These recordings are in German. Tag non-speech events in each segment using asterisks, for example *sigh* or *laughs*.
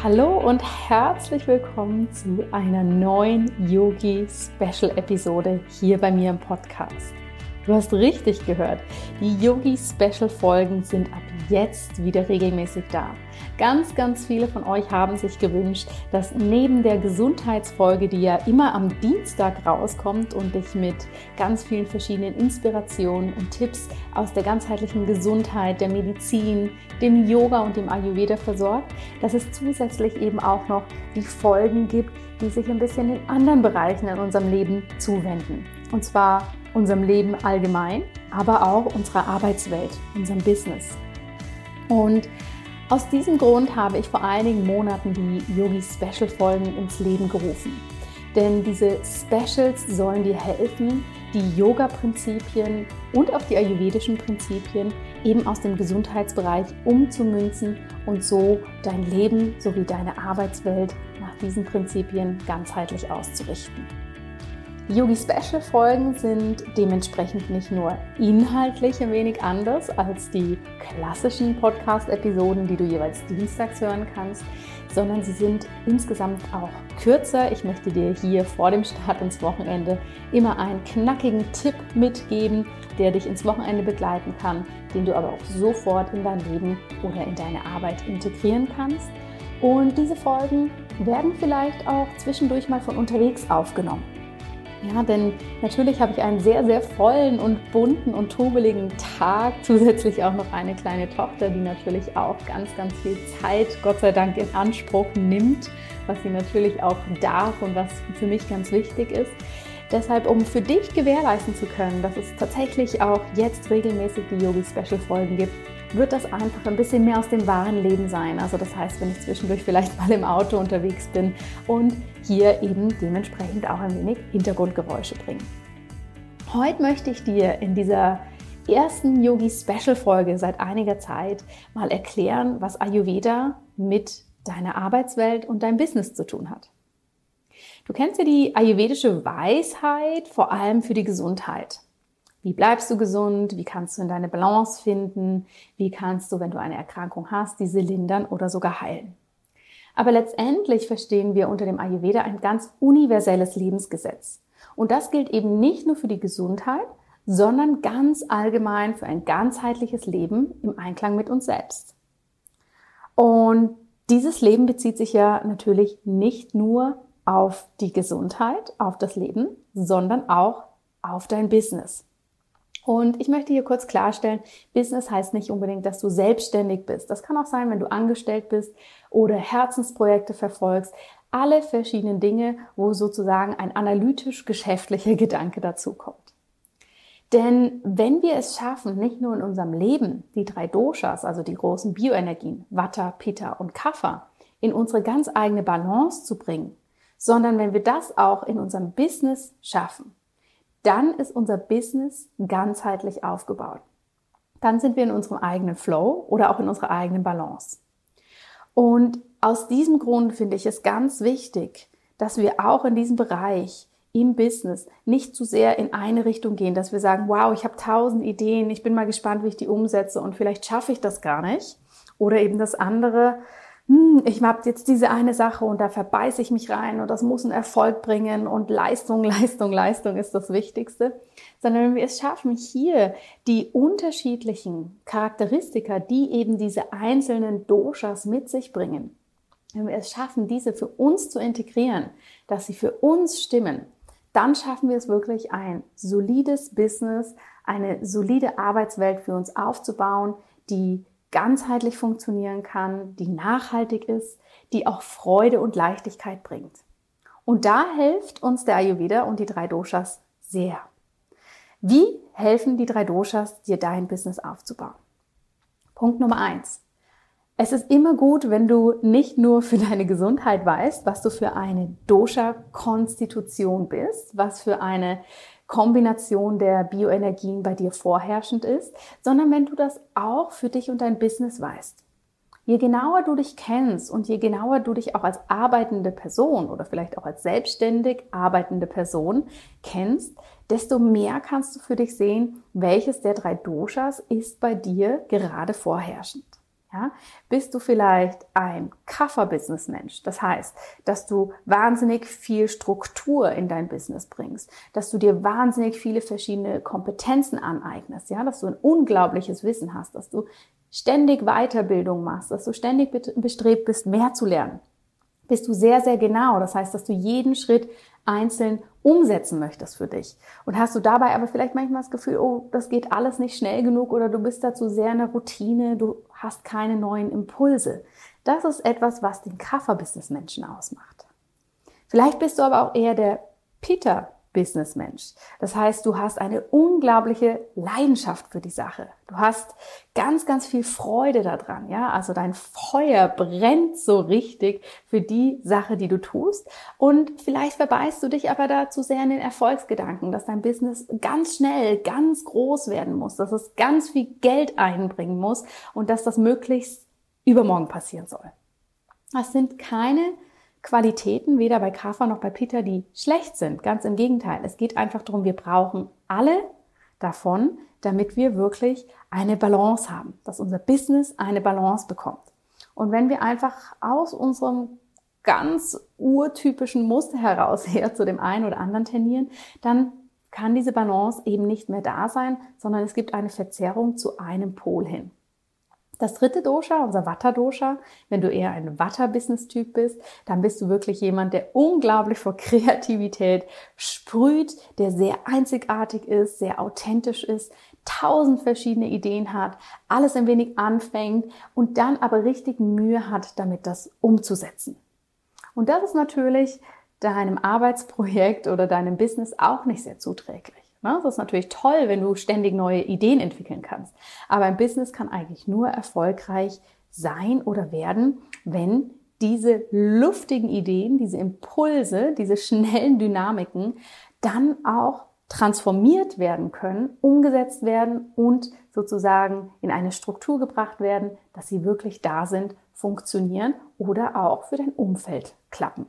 Hallo und herzlich willkommen zu einer neuen Yogi Special Episode hier bei mir im Podcast. Du hast richtig gehört, die Yogi Special Folgen sind ab jetzt wieder regelmäßig da. Ganz, ganz viele von euch haben sich gewünscht, dass neben der Gesundheitsfolge, die ja immer am Dienstag rauskommt und dich mit ganz vielen verschiedenen Inspirationen und Tipps aus der ganzheitlichen Gesundheit, der Medizin, dem Yoga und dem Ayurveda versorgt, dass es zusätzlich eben auch noch die Folgen gibt, die sich ein bisschen in anderen Bereichen in unserem Leben zuwenden. Und zwar unserem Leben allgemein, aber auch unserer Arbeitswelt, unserem Business. Und aus diesem Grund habe ich vor einigen Monaten die Yogi Special Folgen ins Leben gerufen. Denn diese Specials sollen dir helfen, die Yoga-Prinzipien und auch die ayurvedischen Prinzipien eben aus dem Gesundheitsbereich umzumünzen und so dein Leben sowie deine Arbeitswelt nach diesen Prinzipien ganzheitlich auszurichten. Yogi Special Folgen sind dementsprechend nicht nur inhaltlich ein wenig anders als die klassischen Podcast Episoden, die du jeweils dienstags hören kannst, sondern sie sind insgesamt auch kürzer. Ich möchte dir hier vor dem Start ins Wochenende immer einen knackigen Tipp mitgeben, der dich ins Wochenende begleiten kann, den du aber auch sofort in dein Leben oder in deine Arbeit integrieren kannst. Und diese Folgen werden vielleicht auch zwischendurch mal von unterwegs aufgenommen. Ja, denn natürlich habe ich einen sehr, sehr vollen und bunten und trubeligen Tag. Zusätzlich auch noch eine kleine Tochter, die natürlich auch ganz, ganz viel Zeit, Gott sei Dank, in Anspruch nimmt, was sie natürlich auch darf und was für mich ganz wichtig ist. Deshalb, um für dich gewährleisten zu können, dass es tatsächlich auch jetzt regelmäßig die Yogi Special Folgen gibt, wird das einfach ein bisschen mehr aus dem wahren Leben sein. Also das heißt, wenn ich zwischendurch vielleicht mal im Auto unterwegs bin und hier eben dementsprechend auch ein wenig Hintergrundgeräusche bringen. Heute möchte ich dir in dieser ersten Yogi Special Folge seit einiger Zeit mal erklären, was Ayurveda mit deiner Arbeitswelt und deinem Business zu tun hat. Du kennst ja die ayurvedische Weisheit vor allem für die Gesundheit. Wie bleibst du gesund? Wie kannst du in deine Balance finden? Wie kannst du, wenn du eine Erkrankung hast, diese lindern oder sogar heilen? Aber letztendlich verstehen wir unter dem Ayurveda ein ganz universelles Lebensgesetz. Und das gilt eben nicht nur für die Gesundheit, sondern ganz allgemein für ein ganzheitliches Leben im Einklang mit uns selbst. Und dieses Leben bezieht sich ja natürlich nicht nur auf die Gesundheit, auf das Leben, sondern auch auf dein Business. Und ich möchte hier kurz klarstellen, Business heißt nicht unbedingt, dass du selbstständig bist. Das kann auch sein, wenn du angestellt bist oder Herzensprojekte verfolgst. Alle verschiedenen Dinge, wo sozusagen ein analytisch-geschäftlicher *laughs* Gedanke dazukommt. Denn wenn wir es schaffen, nicht nur in unserem Leben die drei Doshas, also die großen Bioenergien, Vata, Pitta und Kapha, in unsere ganz eigene Balance zu bringen, sondern wenn wir das auch in unserem Business schaffen, dann ist unser Business ganzheitlich aufgebaut. Dann sind wir in unserem eigenen Flow oder auch in unserer eigenen Balance. Und aus diesem Grund finde ich es ganz wichtig, dass wir auch in diesem Bereich im Business nicht zu sehr in eine Richtung gehen, dass wir sagen, wow, ich habe tausend Ideen, ich bin mal gespannt, wie ich die umsetze und vielleicht schaffe ich das gar nicht. Oder eben das andere, hm, ich habe jetzt diese eine Sache und da verbeiße ich mich rein und das muss einen Erfolg bringen und Leistung, *laughs* Leistung, Leistung ist das Wichtigste, sondern wenn wir es schaffen, hier die unterschiedlichen Charakteristika, die eben diese einzelnen Doshas mit sich bringen, wenn wir es schaffen, diese für uns zu integrieren, dass sie für uns stimmen, dann schaffen wir es wirklich, ein solides Business, eine solide Arbeitswelt für uns aufzubauen, die ganzheitlich funktionieren kann, die nachhaltig ist, die auch Freude und Leichtigkeit bringt. Und da hilft uns der Ayurveda und die drei Doshas sehr. Wie helfen die drei Doshas, dir dein Business aufzubauen? Punkt Nummer eins. Es ist immer gut, wenn du nicht nur für deine Gesundheit weißt, was du für eine Dosha-Konstitution bist, was für eine Kombination der Bioenergien bei dir vorherrschend ist, sondern wenn du das auch für dich und dein Business weißt. Je genauer du dich kennst und je genauer du dich auch als arbeitende Person oder vielleicht auch als selbstständig arbeitende Person kennst, desto mehr kannst du für dich sehen, welches der drei Doshas ist bei dir gerade vorherrschend. Ja, bist du vielleicht ein Kaffer-Business-Mensch? Das heißt, dass du wahnsinnig viel Struktur in dein Business bringst, dass du dir wahnsinnig viele verschiedene Kompetenzen aneignest, ja, dass du ein unglaubliches Wissen hast, dass du ständig Weiterbildung machst, dass du ständig bestrebt bist, mehr zu lernen. Bist du sehr, sehr genau. Das heißt, dass du jeden Schritt einzeln umsetzen möchtest für dich. Und hast du dabei aber vielleicht manchmal das Gefühl, oh, das geht alles nicht schnell genug oder du bist dazu sehr in der Routine, du hast keine neuen Impulse. Das ist etwas, was den Kaffer-Business-Menschen ausmacht. Vielleicht bist du aber auch eher der Peter Businessmensch. Das heißt, du hast eine unglaubliche Leidenschaft für die Sache. Du hast ganz, ganz viel Freude daran, ja? Also dein Feuer brennt so richtig für die Sache, die du tust. Und vielleicht verbeißt du dich aber da zu sehr in den Erfolgsgedanken, dass dein Business ganz schnell, ganz groß werden muss, dass es ganz viel Geld einbringen muss und dass das möglichst übermorgen passieren soll. Das sind keine Qualitäten, weder bei Kafa noch bei Peter, die schlecht sind. Ganz im Gegenteil. Es geht einfach darum, wir brauchen alle davon, damit wir wirklich eine Balance haben, dass unser Business eine Balance bekommt. Und wenn wir einfach aus unserem ganz urtypischen Muster heraus her zu dem einen oder anderen tendieren, dann kann diese Balance eben nicht mehr da sein, sondern es gibt eine Verzerrung zu einem Pol hin. Das dritte Dosha, unser Vata-Dosha, wenn du eher ein Vata-Business-Typ bist, dann bist du wirklich jemand, der unglaublich vor *laughs* Kreativität sprüht, der sehr einzigartig ist, sehr authentisch ist, tausend verschiedene Ideen hat, alles ein wenig anfängt und dann aber richtig Mühe hat, damit das umzusetzen. Und das ist natürlich deinem Arbeitsprojekt oder deinem Business auch nicht sehr zuträglich. Das ist natürlich toll, wenn du ständig neue Ideen entwickeln kannst. Aber ein Business kann eigentlich nur erfolgreich sein oder werden, wenn diese luftigen Ideen, diese Impulse, diese schnellen Dynamiken dann auch transformiert werden können, umgesetzt werden und sozusagen in eine Struktur gebracht werden, dass sie wirklich da sind, funktionieren oder auch für dein Umfeld klappen.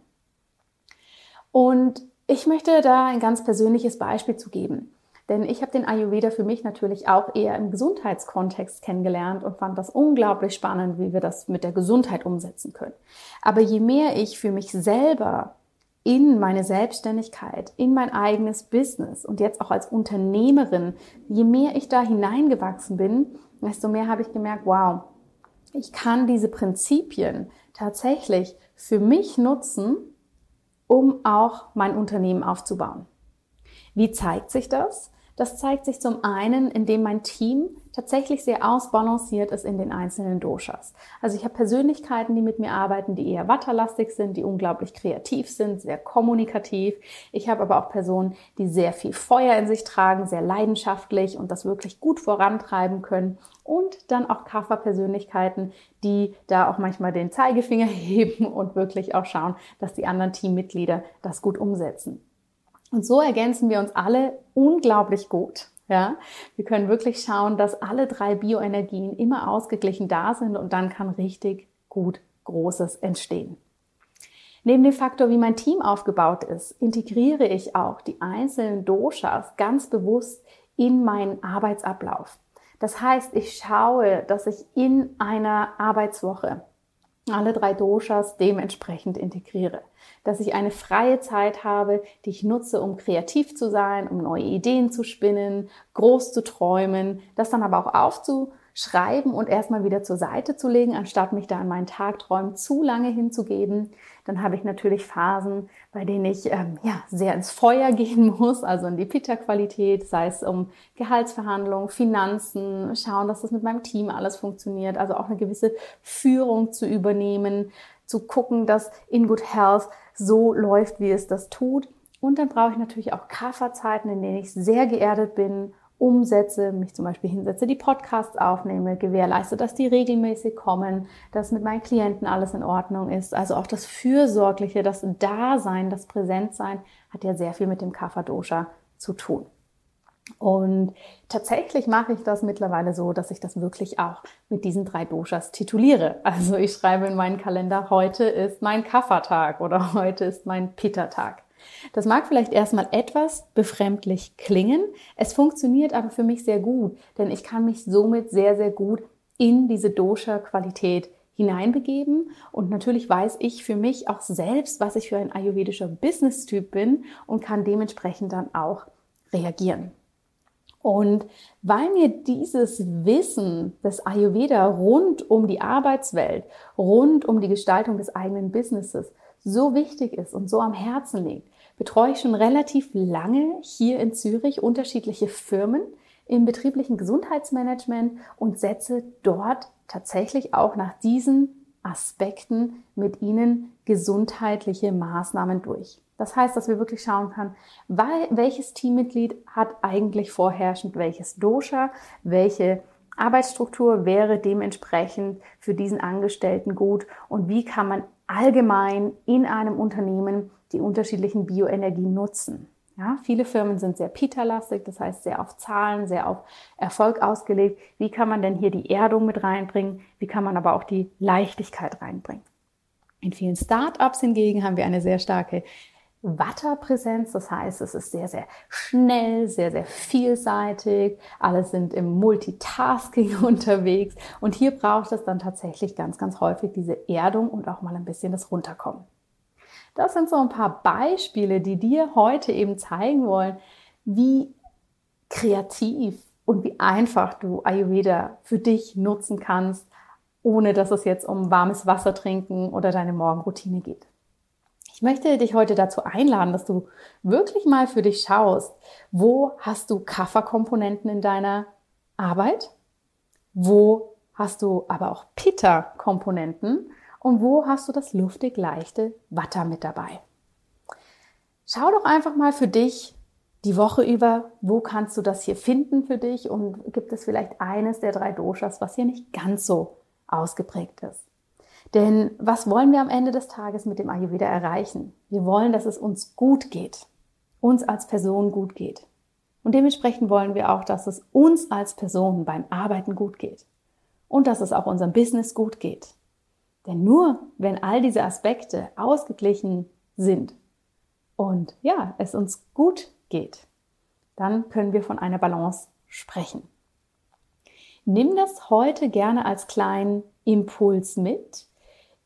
Und ich möchte da ein ganz persönliches Beispiel zu geben. Denn ich habe den Ayurveda für mich natürlich auch eher im Gesundheitskontext kennengelernt und fand das unglaublich spannend, wie wir das mit der Gesundheit umsetzen können. Aber je mehr ich für mich selber in meine Selbstständigkeit, in mein eigenes Business und jetzt auch als Unternehmerin, je mehr ich da hineingewachsen bin, desto mehr habe ich gemerkt, wow, ich kann diese Prinzipien tatsächlich für mich nutzen, um auch mein Unternehmen aufzubauen. Wie zeigt sich das? Das zeigt sich zum einen, indem mein Team tatsächlich sehr ausbalanciert ist in den einzelnen Doshas. Also ich habe Persönlichkeiten, die mit mir arbeiten, die eher watterlastig sind, die unglaublich kreativ sind, sehr kommunikativ. Ich habe aber auch Personen, die sehr viel Feuer in sich tragen, sehr leidenschaftlich und das wirklich gut vorantreiben können. Und dann auch Kaffer-Persönlichkeiten, die da auch manchmal den Zeigefinger *laughs* heben und wirklich auch schauen, dass die anderen Teammitglieder das gut umsetzen. Und so ergänzen wir uns alle unglaublich gut. Ja, wir können wirklich schauen, dass alle drei Bioenergien immer ausgeglichen da sind und dann kann richtig gut Großes entstehen. Neben dem Faktor, wie mein Team aufgebaut ist, integriere ich auch die einzelnen Doshas ganz bewusst in meinen Arbeitsablauf. Das heißt, ich schaue, dass ich in einer Arbeitswoche alle drei Doshas dementsprechend integriere. Dass ich eine freie Zeit habe, die ich nutze, um kreativ zu sein, um neue Ideen zu spinnen, groß zu träumen, das dann aber auch aufzu schreiben und erstmal wieder zur Seite zu legen, anstatt mich da an meinen Tagträumen zu lange hinzugeben. Dann habe ich natürlich Phasen, bei denen ich ähm, ja, sehr ins Feuer gehen *laughs* muss, also in die Pita-Qualität, sei es um Gehaltsverhandlungen, Finanzen, schauen, dass das mit meinem Team alles funktioniert, also auch eine gewisse Führung zu übernehmen, zu gucken, dass In Good Health so läuft, wie es das tut. Und dann brauche ich natürlich auch Kafferzeiten, in denen ich sehr geerdet bin umsetze, mich zum Beispiel hinsetze, die Podcasts aufnehme, gewährleiste, dass die regelmäßig kommen, dass mit meinen Klienten alles in Ordnung ist. Also auch das Fürsorgliche, das Dasein, das Präsentsein hat ja sehr viel mit dem Kapha-Dosha zu tun. Und tatsächlich mache ich das mittlerweile so, dass ich das wirklich auch mit diesen drei Doshas tituliere. Also ich schreibe in meinen Kalender, heute ist mein Kapha-Tag oder *laughs* heute ist mein Pitta-Tag. Das mag vielleicht erstmal etwas befremdlich klingen, es funktioniert aber für mich sehr gut, denn ich kann mich somit sehr, sehr gut in diese Dosha-Qualität hineinbegeben. Und natürlich weiß ich für mich auch selbst, was ich für ein ayurvedischer Business-Typ bin und kann dementsprechend dann auch reagieren. Und weil mir dieses Wissen des Ayurveda rund um die Arbeitswelt, rund um die Gestaltung des eigenen Businesses so wichtig ist und so am Herzen liegt, betreue ich schon relativ lange hier in Zürich unterschiedliche Firmen im betrieblichen Gesundheitsmanagement und setze dort tatsächlich auch nach diesen Aspekten mit ihnen gesundheitliche Maßnahmen durch. Das heißt, dass wir wirklich schauen können, welches Teammitglied hat eigentlich vorherrschend welches Dosha, welche Arbeitsstruktur wäre dementsprechend für diesen Angestellten gut und wie kann man allgemein in einem Unternehmen die unterschiedlichen Bioenergien nutzen. Ja, viele Firmen sind sehr Pita-lastig, das heißt sehr auf Zahlen, sehr auf Erfolg ausgelegt. Wie kann man denn hier die Erdung mit reinbringen? Wie kann man aber auch die Leichtigkeit reinbringen? In vielen Startups hingegen haben wir eine sehr starke Watter-Präsenz. Das heißt, es ist sehr, sehr schnell, sehr, sehr vielseitig. Alle sind im Multitasking *laughs* unterwegs. Und hier braucht es dann tatsächlich ganz, ganz häufig diese Erdung und auch mal ein bisschen das Runterkommen. Das sind so ein paar Beispiele, die dir heute eben zeigen wollen, wie kreativ und wie einfach du Ayurveda für dich nutzen kannst, ohne dass es jetzt um warmes Wasser trinken oder deine Morgenroutine geht. Ich möchte dich heute dazu einladen, dass du wirklich mal für dich schaust, wo hast du Kafferkomponenten in deiner Arbeit? Wo hast du aber auch Pitta-Komponenten? Und wo hast du das luftig leichte Watter mit dabei? Schau doch einfach mal für dich die Woche über, wo kannst du das hier finden für dich und gibt es vielleicht eines der drei Doshas, was hier nicht ganz so ausgeprägt ist. Denn was wollen wir am Ende des Tages mit dem Ayurveda erreichen? Wir wollen, dass es uns gut geht, uns als Person gut geht. Und dementsprechend wollen wir auch, dass es uns als Person beim Arbeiten gut geht und dass es auch unserem Business gut geht. Denn nur wenn all diese Aspekte ausgeglichen sind und ja, es uns gut geht, dann können wir von einer Balance sprechen. Nimm das heute gerne als kleinen Impuls mit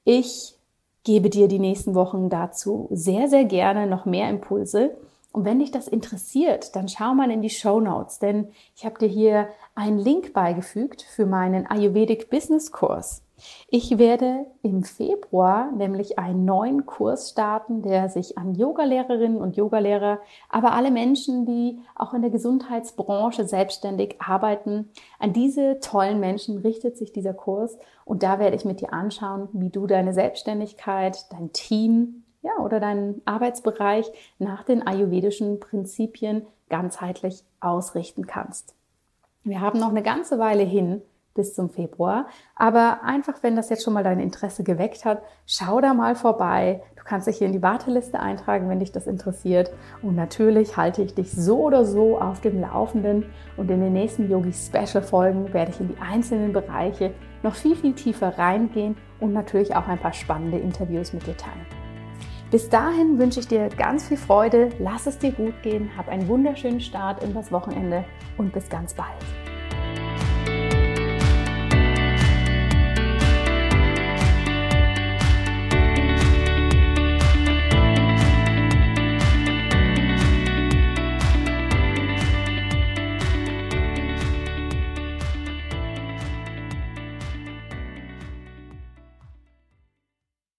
ich gebe dir die nächsten Wochen dazu sehr, sehr gerne noch mehr Impulse. Und wenn dich das interessiert, dann schau mal in die Show Notes, denn ich habe dir hier einen Link beigefügt für meinen Ayurvedic Business Kurs. Ich werde im Februar nämlich einen neuen Kurs starten, der sich an Yogalehrerinnen und Yogalehrer, aber alle Menschen, die auch in der Gesundheitsbranche selbstständig arbeiten, an diese tollen Menschen richtet sich dieser Kurs und da werde ich mit dir anschauen, wie du deine Selbstständigkeit, dein Team, ja, oder deinen Arbeitsbereich nach den ayurvedischen Prinzipien ganzheitlich ausrichten kannst. Wir haben noch eine ganze Weile hin, bis zum Februar. Aber einfach, wenn das jetzt schon mal dein Interesse geweckt hat, schau da mal vorbei. Du kannst dich hier in die Warteliste eintragen, wenn dich das interessiert. Und natürlich halte ich dich so oder so auf dem Laufenden. Und in den nächsten Yogi Special Folgen werde ich in die einzelnen Bereiche noch viel, viel tiefer reingehen und natürlich auch ein paar spannende Interviews mit dir teilen. Bis dahin wünsche ich dir ganz viel Freude, lass es dir gut gehen, hab einen wunderschönen Start in das Wochenende und bis ganz bald.